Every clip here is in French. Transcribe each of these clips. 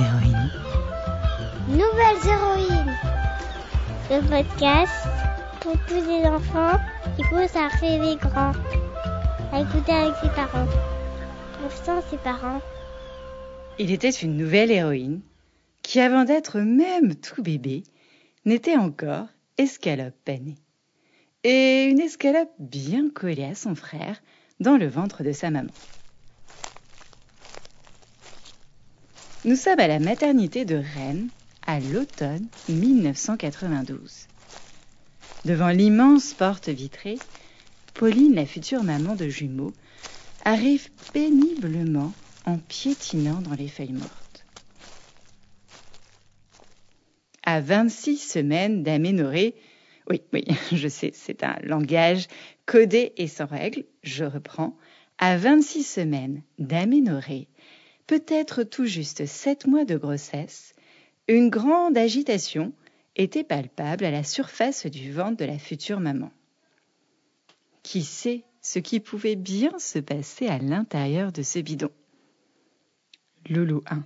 héroïnes. Nouvelles héroïnes. Le podcast pour tous les enfants qui poussent à rêver grand. À écouter avec ses parents. Ou sans ses parents. Il était une nouvelle héroïne qui, avant d'être même tout bébé, n'était encore escalope panée. Et une escalope bien collée à son frère dans le ventre de sa maman. Nous sommes à la maternité de Rennes à l'automne 1992. Devant l'immense porte vitrée, Pauline, la future maman de jumeaux, arrive péniblement en piétinant dans les feuilles mortes. À 26 semaines d'aménorrhée, oui, oui, je sais, c'est un langage codé et sans règles, je reprends, à 26 semaines d'aménorrhée, peut-être tout juste 7 mois de grossesse, une grande agitation était palpable à la surface du ventre de la future maman. Qui sait ce qui pouvait bien se passer à l'intérieur de ce bidon? Loulou 1.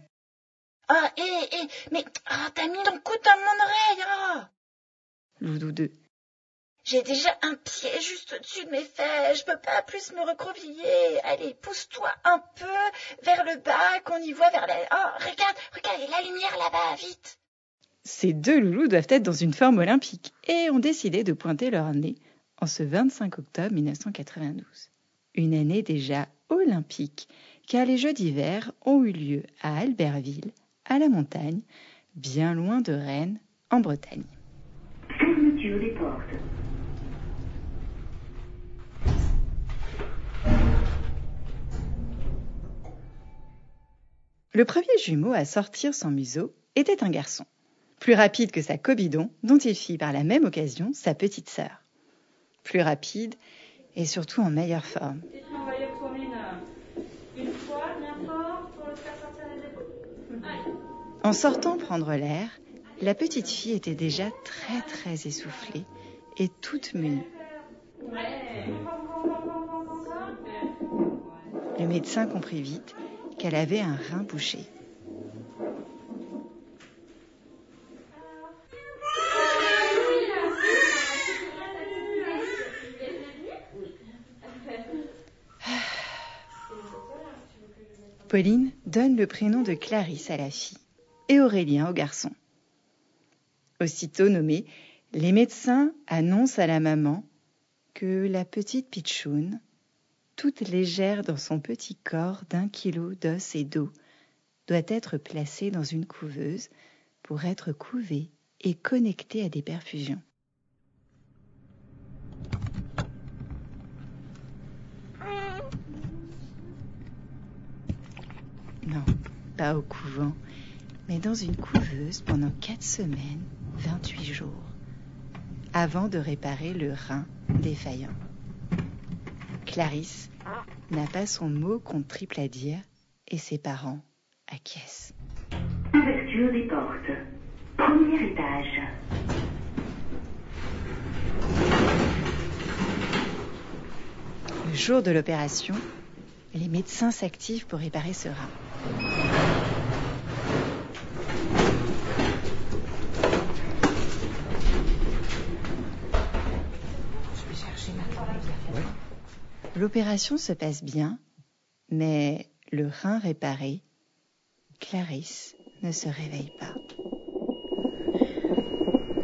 Ah, hé, hé, mais ah, t'as mis ton coude dans mon oreille, ah Loulou 2. J'ai déjà un pied juste au-dessus de mes fesses, je peux pas plus me recroqueviller. Allez, pousse-toi un peu vers le bas, qu'on y voit vers la... Oh, regarde, regarde, il y a la lumière là-bas, vite Ces deux loulous doivent être dans une forme olympique et ont décidé de pointer leur nez en ce 25 octobre 1992. Une année déjà olympique, car les Jeux d'hiver ont eu lieu à Albertville, à la montagne, bien loin de Rennes, en Bretagne. Fermeture des portes. Le premier jumeau à sortir son museau était un garçon, plus rapide que sa cobidon, dont il fit par la même occasion sa petite sœur. Plus rapide et surtout en meilleure forme. En sortant prendre l'air, la petite fille était déjà très très essoufflée et toute menue. Le médecin comprit vite qu'elle avait un rein bouché. Pauline donne le prénom de Clarisse à la fille et Aurélien au garçon. Aussitôt nommés, les médecins annoncent à la maman que la petite Pichoune, toute légère dans son petit corps d'un kilo d'os et d'eau, doit être placée dans une couveuse pour être couvée et connectée à des perfusions. Non, pas au couvent, mais dans une couveuse pendant quatre semaines, 28 jours, avant de réparer le rein défaillant. Clarisse n'a pas son mot contre triple à dire et ses parents acquiescent. Ouverture des portes. Premier étage. Le jour de l'opération, les médecins s'activent pour réparer ce rein. L'opération se passe bien, mais le rein réparé, Clarisse ne se réveille pas.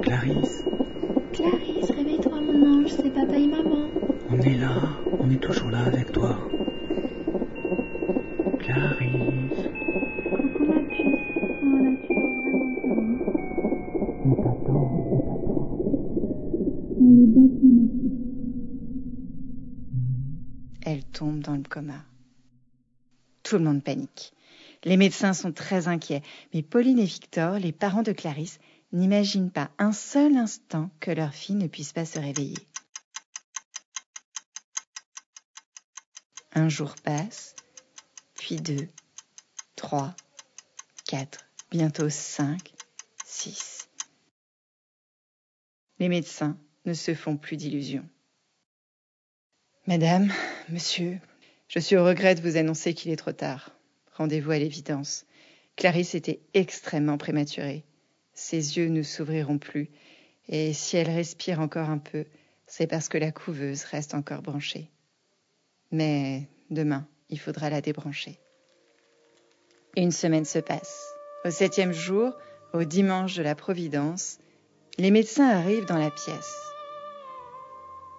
Clarisse, Clarisse, réveille-toi mon ange, c'est papa et maman. on est là, on est toujours là avec toi. Dans le coma. Tout le monde panique. Les médecins sont très inquiets, mais Pauline et Victor, les parents de Clarisse, n'imaginent pas un seul instant que leur fille ne puisse pas se réveiller. Un jour passe, puis deux, trois, quatre, bientôt cinq, six. Les médecins ne se font plus d'illusions. Madame, monsieur, je suis au regret de vous annoncer qu'il est trop tard. Rendez-vous à l'évidence. Clarisse était extrêmement prématurée. Ses yeux ne s'ouvriront plus, et si elle respire encore un peu, c'est parce que la couveuse reste encore branchée. Mais demain, il faudra la débrancher. Une semaine se passe. Au septième jour, au dimanche de la Providence, les médecins arrivent dans la pièce.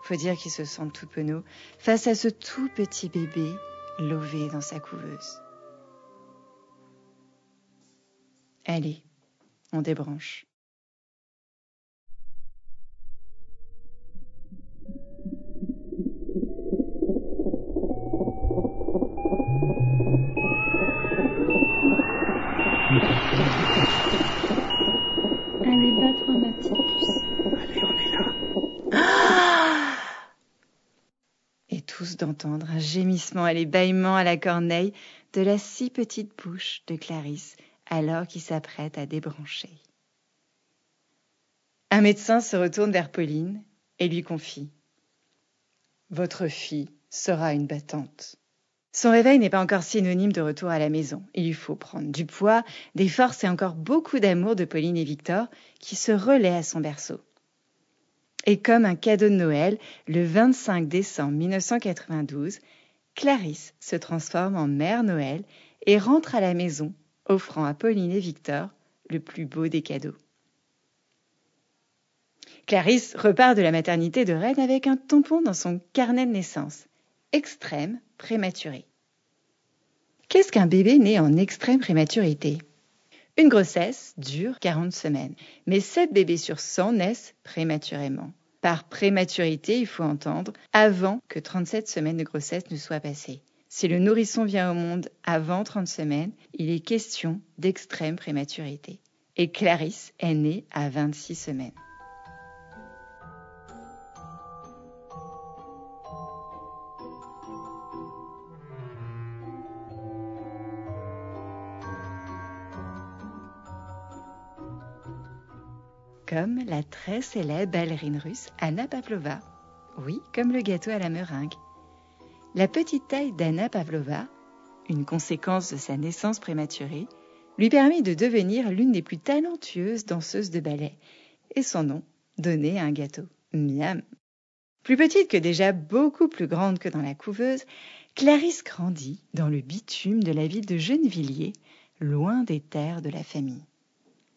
Faut dire qu'ils se sentent tout penauds face à ce tout petit bébé lové dans sa couveuse. Allez, on débranche. D'entendre un gémissement et les bâillements à la corneille de la si petite bouche de Clarisse alors qu'il s'apprête à débrancher. Un médecin se retourne vers Pauline et lui confie Votre fille sera une battante. Son réveil n'est pas encore synonyme de retour à la maison. Il lui faut prendre du poids, des forces et encore beaucoup d'amour de Pauline et Victor qui se relaient à son berceau. Et comme un cadeau de Noël, le 25 décembre 1992, Clarisse se transforme en Mère Noël et rentre à la maison, offrant à Pauline et Victor le plus beau des cadeaux. Clarisse repart de la maternité de Rennes avec un tampon dans son carnet de naissance. Extrême prématuré. Qu'est-ce qu'un bébé né en extrême prématurité? Une grossesse dure 40 semaines, mais 7 bébés sur 100 naissent prématurément. Par prématurité, il faut entendre avant que 37 semaines de grossesse ne soient passées. Si le nourrisson vient au monde avant 30 semaines, il est question d'extrême prématurité. Et Clarisse est née à 26 semaines. Comme la très célèbre ballerine russe Anna Pavlova. Oui, comme le gâteau à la meringue. La petite taille d'Anna Pavlova, une conséquence de sa naissance prématurée, lui permit de devenir l'une des plus talentueuses danseuses de ballet, et son nom donné un gâteau. Miam. Plus petite que déjà beaucoup plus grande que dans la couveuse, Clarisse grandit dans le bitume de la ville de Gennevilliers, loin des terres de la famille.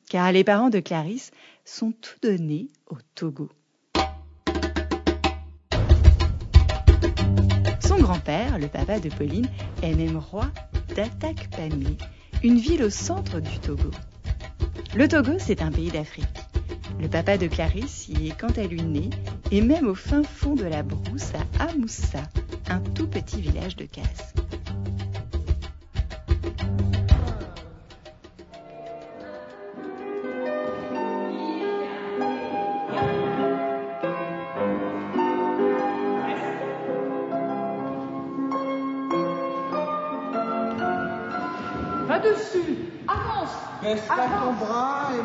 Car les parents de Clarisse sont tous donnés au Togo. Son grand-père, le papa de Pauline, est même roi d'Atakpamé, une ville au centre du Togo. Le Togo, c'est un pays d'Afrique. Le papa de Clarisse y est quant à lui né, et même au fin fond de la brousse à Amoussa, un tout petit village de casse. Avance Baisse pas ton bras et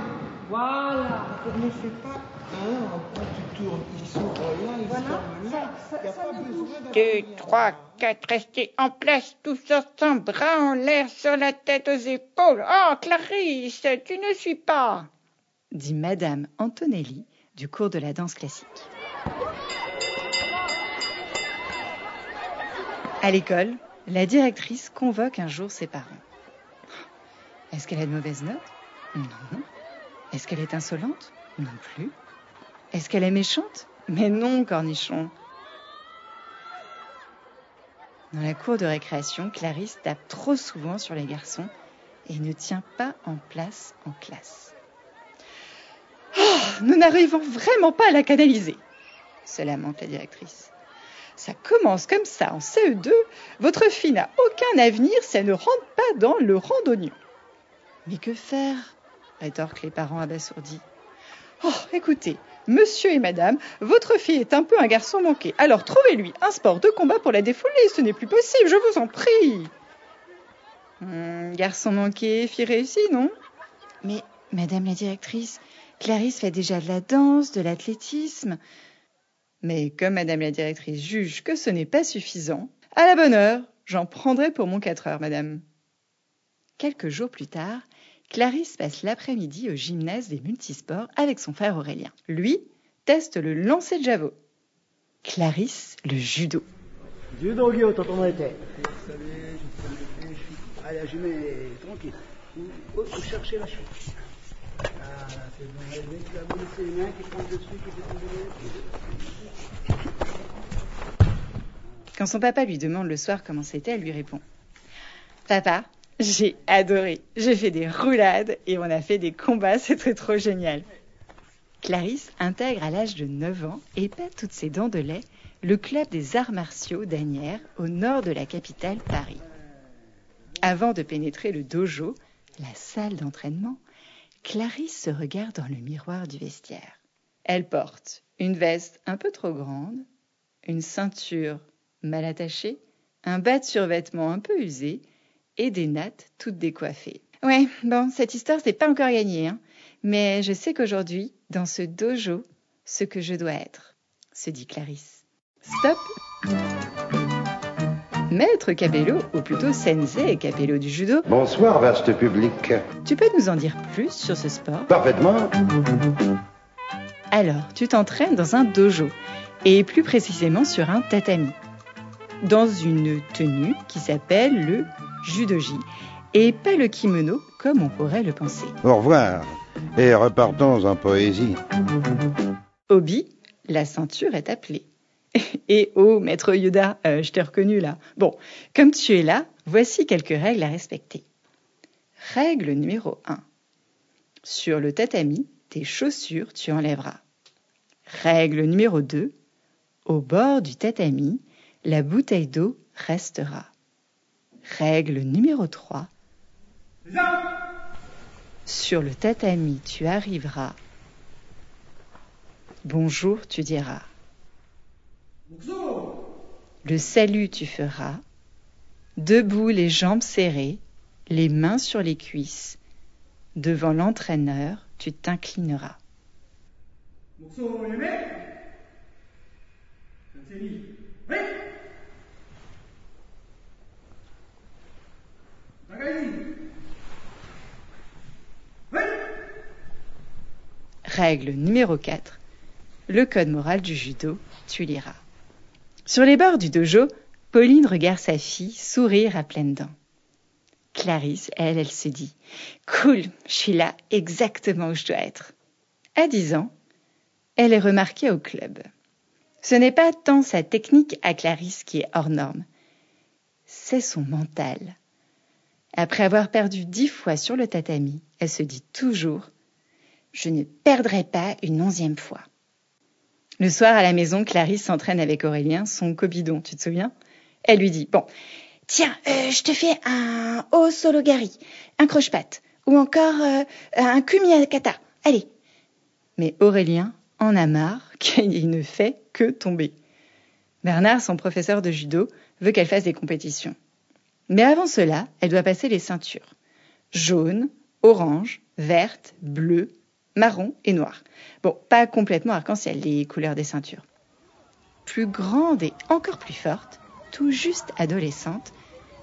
Voilà ne fais pas un quand tu tournes. Ils s'ouvrent là, ils se ferment là. Il n'y a pas besoin Deux, trois, quatre, restez en place, tous ensemble, bras en l'air, sur la tête, aux épaules. Oh, Clarisse, tu ne suis pas. dit Madame Antonelli du cours de la danse classique. À l'école, la directrice convoque un jour ses parents. Est-ce qu'elle a de mauvaises notes? Non. Est-ce qu'elle est insolente? Non plus. Est-ce qu'elle est méchante? Mais non, cornichon. Dans la cour de récréation, Clarisse tape trop souvent sur les garçons et ne tient pas en place en classe. Nous n'arrivons vraiment pas à la canaliser, se lamente la directrice. Ça commence comme ça en CE2. Votre fille n'a aucun avenir si elle ne rentre pas dans le randonnion. Mais que faire rétorquent les parents abasourdis. Oh, écoutez, monsieur et madame, votre fille est un peu un garçon manqué. Alors trouvez-lui un sport de combat pour la défouler. Ce n'est plus possible, je vous en prie. Hum, garçon manqué, fille réussie, non? Mais, madame la directrice, Clarisse fait déjà de la danse, de l'athlétisme. Mais comme madame la directrice juge que ce n'est pas suffisant, à la bonne heure, j'en prendrai pour mon 4 heures, madame. Quelques jours plus tard, Clarisse passe l'après-midi au gymnase des multisports avec son frère Aurélien. Lui teste le lancer de javelot. Clarisse, le judo. Judo, Guillaume, t'entends dans les têtes. Allez, je mets tranquille. Vous cherchez la chute? Ah, c'est bon. Allez, mec, la boule, c'est qui prend dessus, qui. Quand son papa lui demande le soir comment c'était, elle lui répond Papa, j'ai adoré. J'ai fait des roulades et on a fait des combats, c'était trop génial. Clarisse intègre à l'âge de 9 ans et pète toutes ses dents de lait le club des arts martiaux d'Anières au nord de la capitale Paris. Avant de pénétrer le dojo, la salle d'entraînement, Clarisse se regarde dans le miroir du vestiaire. Elle porte une veste un peu trop grande, une ceinture mal attachée, un bas de survêtement un peu usé et des nattes toutes décoiffées. Ouais, bon, cette histoire c'est pas encore gagné, hein, mais je sais qu'aujourd'hui, dans ce dojo, ce que je dois être, se dit Clarisse. Stop Maître Capello, ou plutôt Sensei Capello du judo. Bonsoir, vaste public. Tu peux nous en dire plus sur ce sport? Parfaitement. Alors, tu t'entraînes dans un dojo, et plus précisément sur un tatami, dans une tenue qui s'appelle le judoji, et pas le kimono comme on pourrait le penser. Au revoir, et repartons en poésie. Obi, la ceinture est appelée. Et oh, maître Yoda, euh, je t'ai reconnu là. Bon, comme tu es là, voici quelques règles à respecter. Règle numéro 1. Sur le tatami, tes chaussures tu enlèveras. Règle numéro 2. Au bord du tatami, la bouteille d'eau restera. Règle numéro 3. Sur le tatami, tu arriveras. Bonjour, tu diras. Le salut tu feras, debout les jambes serrées, les mains sur les cuisses. Devant l'entraîneur, tu t'inclineras. Règle numéro 4. Le code moral du judo, tu liras. Sur les bords du dojo, Pauline regarde sa fille sourire à pleines dents. Clarisse, elle, elle se dit Cool, je suis là exactement où je dois être. À 10 ans, elle est remarquée au club. Ce n'est pas tant sa technique à Clarisse qui est hors norme, c'est son mental. Après avoir perdu dix fois sur le tatami, elle se dit toujours Je ne perdrai pas une onzième fois. Le soir à la maison, Clarisse s'entraîne avec Aurélien, son cobidon, tu te souviens? Elle lui dit Bon, tiens, euh, je te fais un haut sologari, un croche-patte, ou encore euh, un kata. Allez Mais Aurélien en a marre qu'il ne fait que tomber. Bernard, son professeur de judo, veut qu'elle fasse des compétitions. Mais avant cela, elle doit passer les ceintures jaune, orange, verte, bleue, marron et noir. Bon, pas complètement arc-en-ciel les couleurs des ceintures. Plus grande et encore plus forte, tout juste adolescente,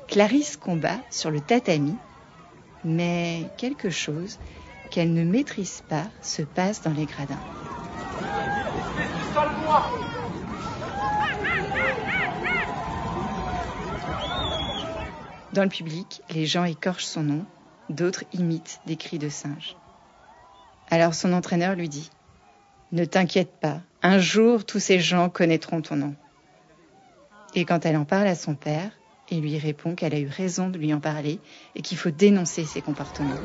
Clarisse combat sur le tatami, mais quelque chose qu'elle ne maîtrise pas se passe dans les gradins. Dans le public, les gens écorchent son nom, d'autres imitent des cris de singe. Alors son entraîneur lui dit Ne t'inquiète pas, un jour tous ces gens connaîtront ton nom. Et quand elle en parle à son père, il lui répond qu'elle a eu raison de lui en parler et qu'il faut dénoncer ses comportements.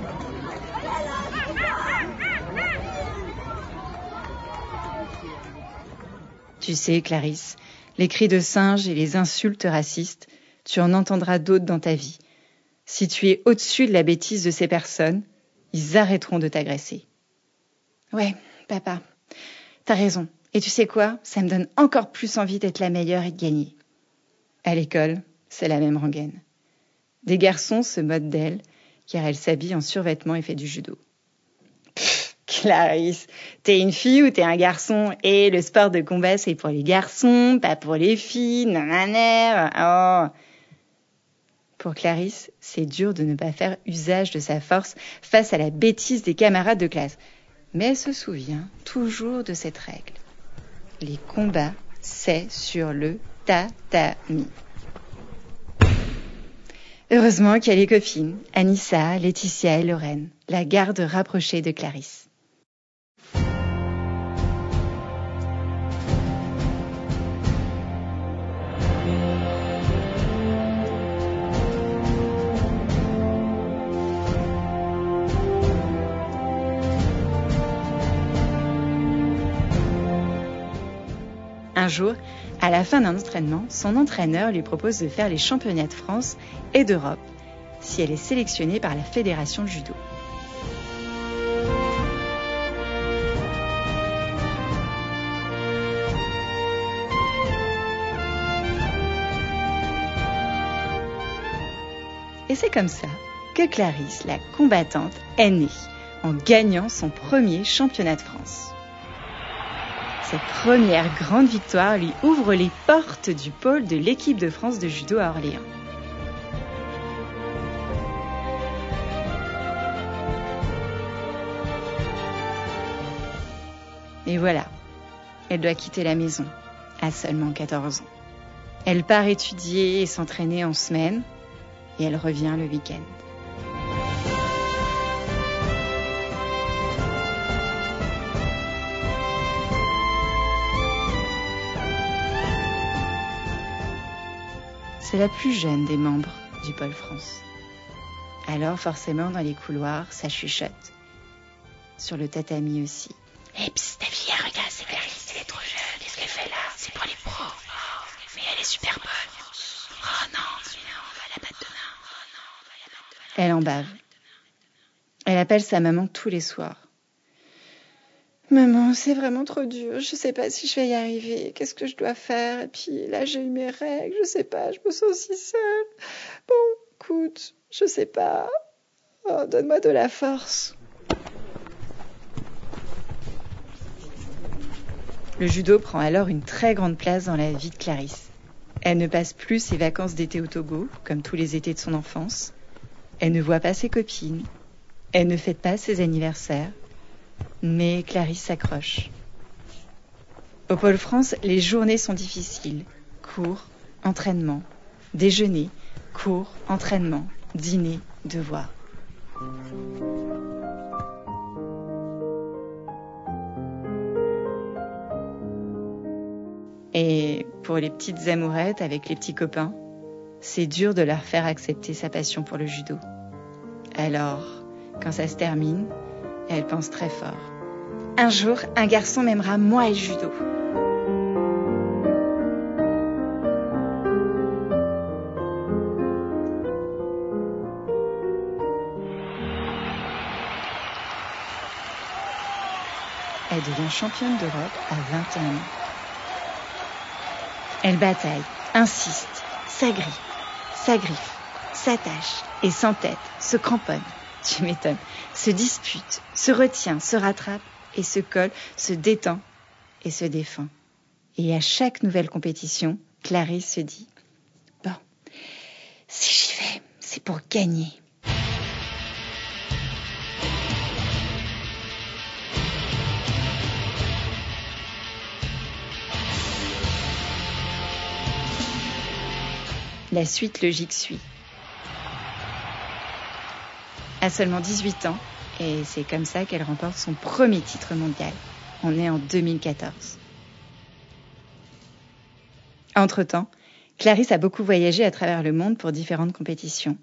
Tu sais, Clarisse, les cris de singe et les insultes racistes, tu en entendras d'autres dans ta vie. Si tu es au-dessus de la bêtise de ces personnes, ils arrêteront de t'agresser. Ouais, papa, t'as raison. Et tu sais quoi? Ça me donne encore plus envie d'être la meilleure et de gagner. À l'école, c'est la même rengaine. Des garçons se moquent d'elle, car elle s'habille en survêtement et fait du judo. Clarisse, t'es une fille ou t'es un garçon? Et le sport de combat, c'est pour les garçons, pas pour les filles, nanana. Oh Pour Clarisse, c'est dur de ne pas faire usage de sa force face à la bêtise des camarades de classe. Mais elle se souvient toujours de cette règle. Les combats, c'est sur le tatami. Heureusement qu'il y a les copines, Anissa, Laetitia et Lorraine, la garde rapprochée de Clarisse. Un jour, à la fin d'un entraînement, son entraîneur lui propose de faire les championnats de France et d'Europe si elle est sélectionnée par la Fédération de judo. Et c'est comme ça que Clarisse, la combattante, est née en gagnant son premier championnat de France. Cette première grande victoire lui ouvre les portes du pôle de l'équipe de France de judo à Orléans. Et voilà, elle doit quitter la maison à seulement 14 ans. Elle part étudier et s'entraîner en semaine et elle revient le week-end. C'est la plus jeune des membres du Pôle France. Alors forcément dans les couloirs, ça chuchote. Sur le tatami aussi. Eh psst, ta fille, regarde, c'est Clarisse, elle est trop jeune. Qu'est-ce qu'elle fait là? C'est pour les pros. Oh, mais elle est super bonne. Oh non, on va la battre demain. Elle en bave. Elle appelle sa maman tous les soirs. Maman, c'est vraiment trop dur. Je sais pas si je vais y arriver. Qu'est-ce que je dois faire? Et puis là, j'ai eu mes règles. Je sais pas. Je me sens si seule. Bon, écoute, je sais pas. Oh, donne-moi de la force. Le judo prend alors une très grande place dans la vie de Clarisse. Elle ne passe plus ses vacances d'été au Togo, comme tous les étés de son enfance. Elle ne voit pas ses copines. Elle ne fête pas ses anniversaires. Mais Clarisse s'accroche. Au Pôle France, les journées sont difficiles. Cours, entraînement, déjeuner, cours, entraînement, dîner, devoir. Et pour les petites amourettes avec les petits copains, c'est dur de leur faire accepter sa passion pour le judo. Alors, quand ça se termine, elle pense très fort. Un jour, un garçon m'aimera moi et judo. Elle devient championne d'Europe à 21 ans. Elle bataille, insiste, s'agrippe, s'agriffe, s'attache et s'entête, se cramponne, tu m'étonnes, se dispute, se retient, se rattrape et se colle, se détend et se défend. Et à chaque nouvelle compétition, Clarisse se dit Bon, si j'y vais, c'est pour gagner. La suite logique suit. À seulement 18 ans, et c'est comme ça qu'elle remporte son premier titre mondial. On est en 2014. Entre-temps, Clarisse a beaucoup voyagé à travers le monde pour différentes compétitions.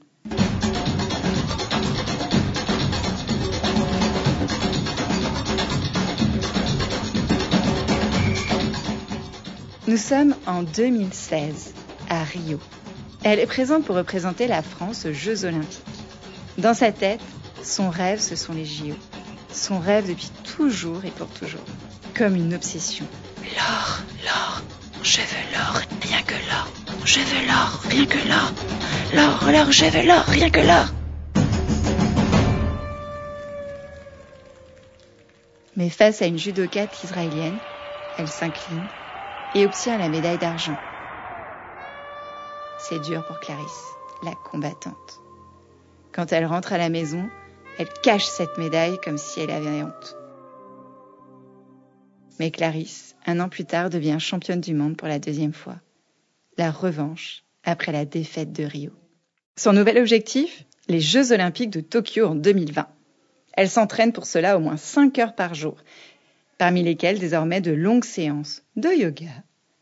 Nous sommes en 2016 à Rio. Elle est présente pour représenter la France aux Jeux olympiques. Dans sa tête, son rêve, ce sont les JO. Son rêve depuis toujours et pour toujours. Comme une obsession. L'or, l'or, je veux l'or, rien que l'or. Je veux l'or, rien que l'or. L'or, l'or, je veux l'or, rien que l'or. Mais face à une judokate israélienne, elle s'incline et obtient la médaille d'argent. C'est dur pour Clarisse. la combattante. Quand elle rentre à la maison, elle cache cette médaille comme si elle avait honte. Mais Clarisse, un an plus tard, devient championne du monde pour la deuxième fois. La revanche après la défaite de Rio. Son nouvel objectif? Les Jeux olympiques de Tokyo en 2020. Elle s'entraîne pour cela au moins 5 heures par jour, parmi lesquelles désormais de longues séances de yoga,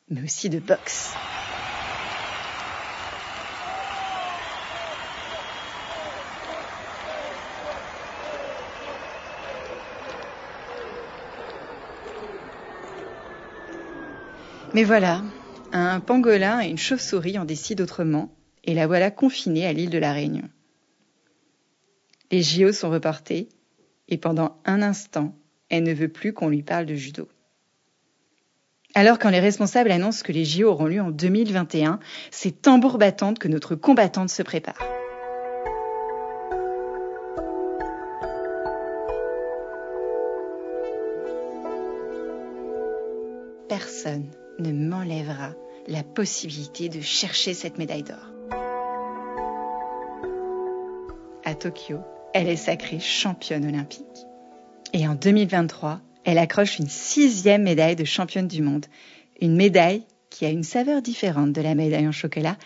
mais aussi de boxe. Mais voilà, un pangolin et une chauve-souris en décident autrement, et la voilà confinée à l'île de la Réunion. Les JO sont reportés, et pendant un instant, elle ne veut plus qu'on lui parle de judo. Alors quand les responsables annoncent que les JO auront lieu en 2021, c'est tambour battante que notre combattante se prépare. La possibilité de chercher cette médaille d'or. À Tokyo, elle est sacrée championne olympique. Et en 2023, elle accroche une sixième médaille de championne du monde. Une médaille qui a une saveur différente de la médaille en chocolat,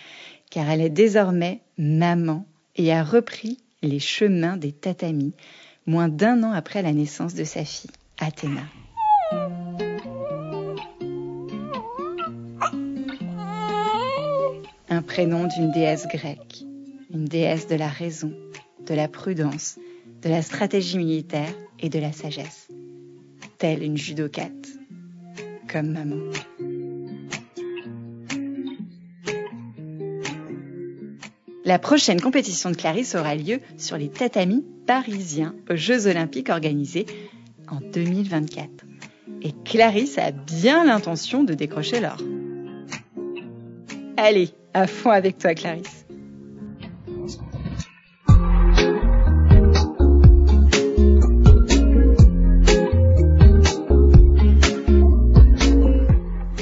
car elle est désormais maman et a repris les chemins des tatamis moins d'un an après la naissance de sa fille, Athéna. Prénom d'une déesse grecque, une déesse de la raison, de la prudence, de la stratégie militaire et de la sagesse, telle une judokate, comme maman. La prochaine compétition de Clarisse aura lieu sur les tatamis parisiens aux Jeux olympiques organisés en 2024. Et Clarisse a bien l'intention de décrocher l'or. Allez, à fond avec toi Clarisse.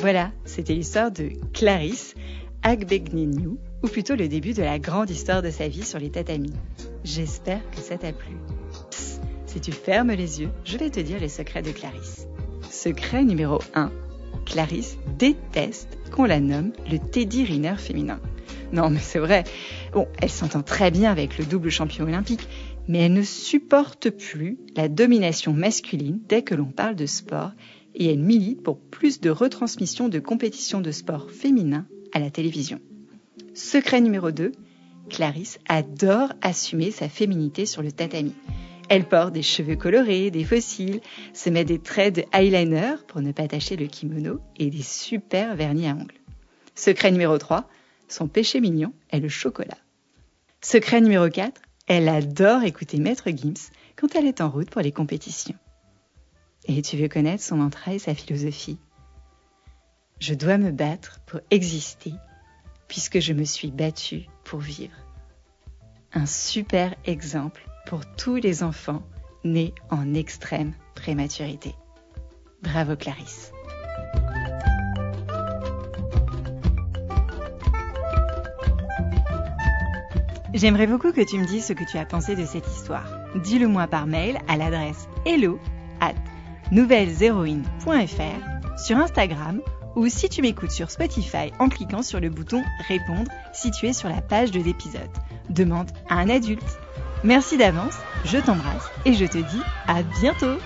Voilà, c'était l'histoire de Clarisse Agbegneniu, ou plutôt le début de la grande histoire de sa vie sur les tatamis. J'espère que ça t'a plu. Psst, si tu fermes les yeux, je vais te dire les secrets de Clarisse. Secret numéro 1. Clarisse déteste qu'on la nomme le Teddy Riner féminin. Non, mais c'est vrai. Bon, elle s'entend très bien avec le double champion olympique, mais elle ne supporte plus la domination masculine dès que l'on parle de sport et elle milite pour plus de retransmission de compétitions de sport féminin à la télévision. Secret numéro 2, Clarisse adore assumer sa féminité sur le tatami. Elle porte des cheveux colorés, des fossiles, se met des traits de eyeliner pour ne pas tacher le kimono et des super vernis à ongles. Secret numéro 3, son péché mignon est le chocolat. Secret numéro 4, elle adore écouter Maître Gims quand elle est en route pour les compétitions. Et tu veux connaître son mantra et sa philosophie? Je dois me battre pour exister puisque je me suis battue pour vivre. Un super exemple pour tous les enfants nés en extrême prématurité. Bravo Clarisse. J'aimerais beaucoup que tu me dises ce que tu as pensé de cette histoire. Dis-le moi par mail à l'adresse hello at nouvelleshéroïnes.fr, sur Instagram ou si tu m'écoutes sur Spotify en cliquant sur le bouton Répondre situé sur la page de l'épisode. Demande à un adulte. Merci d'avance, je t'embrasse et je te dis à bientôt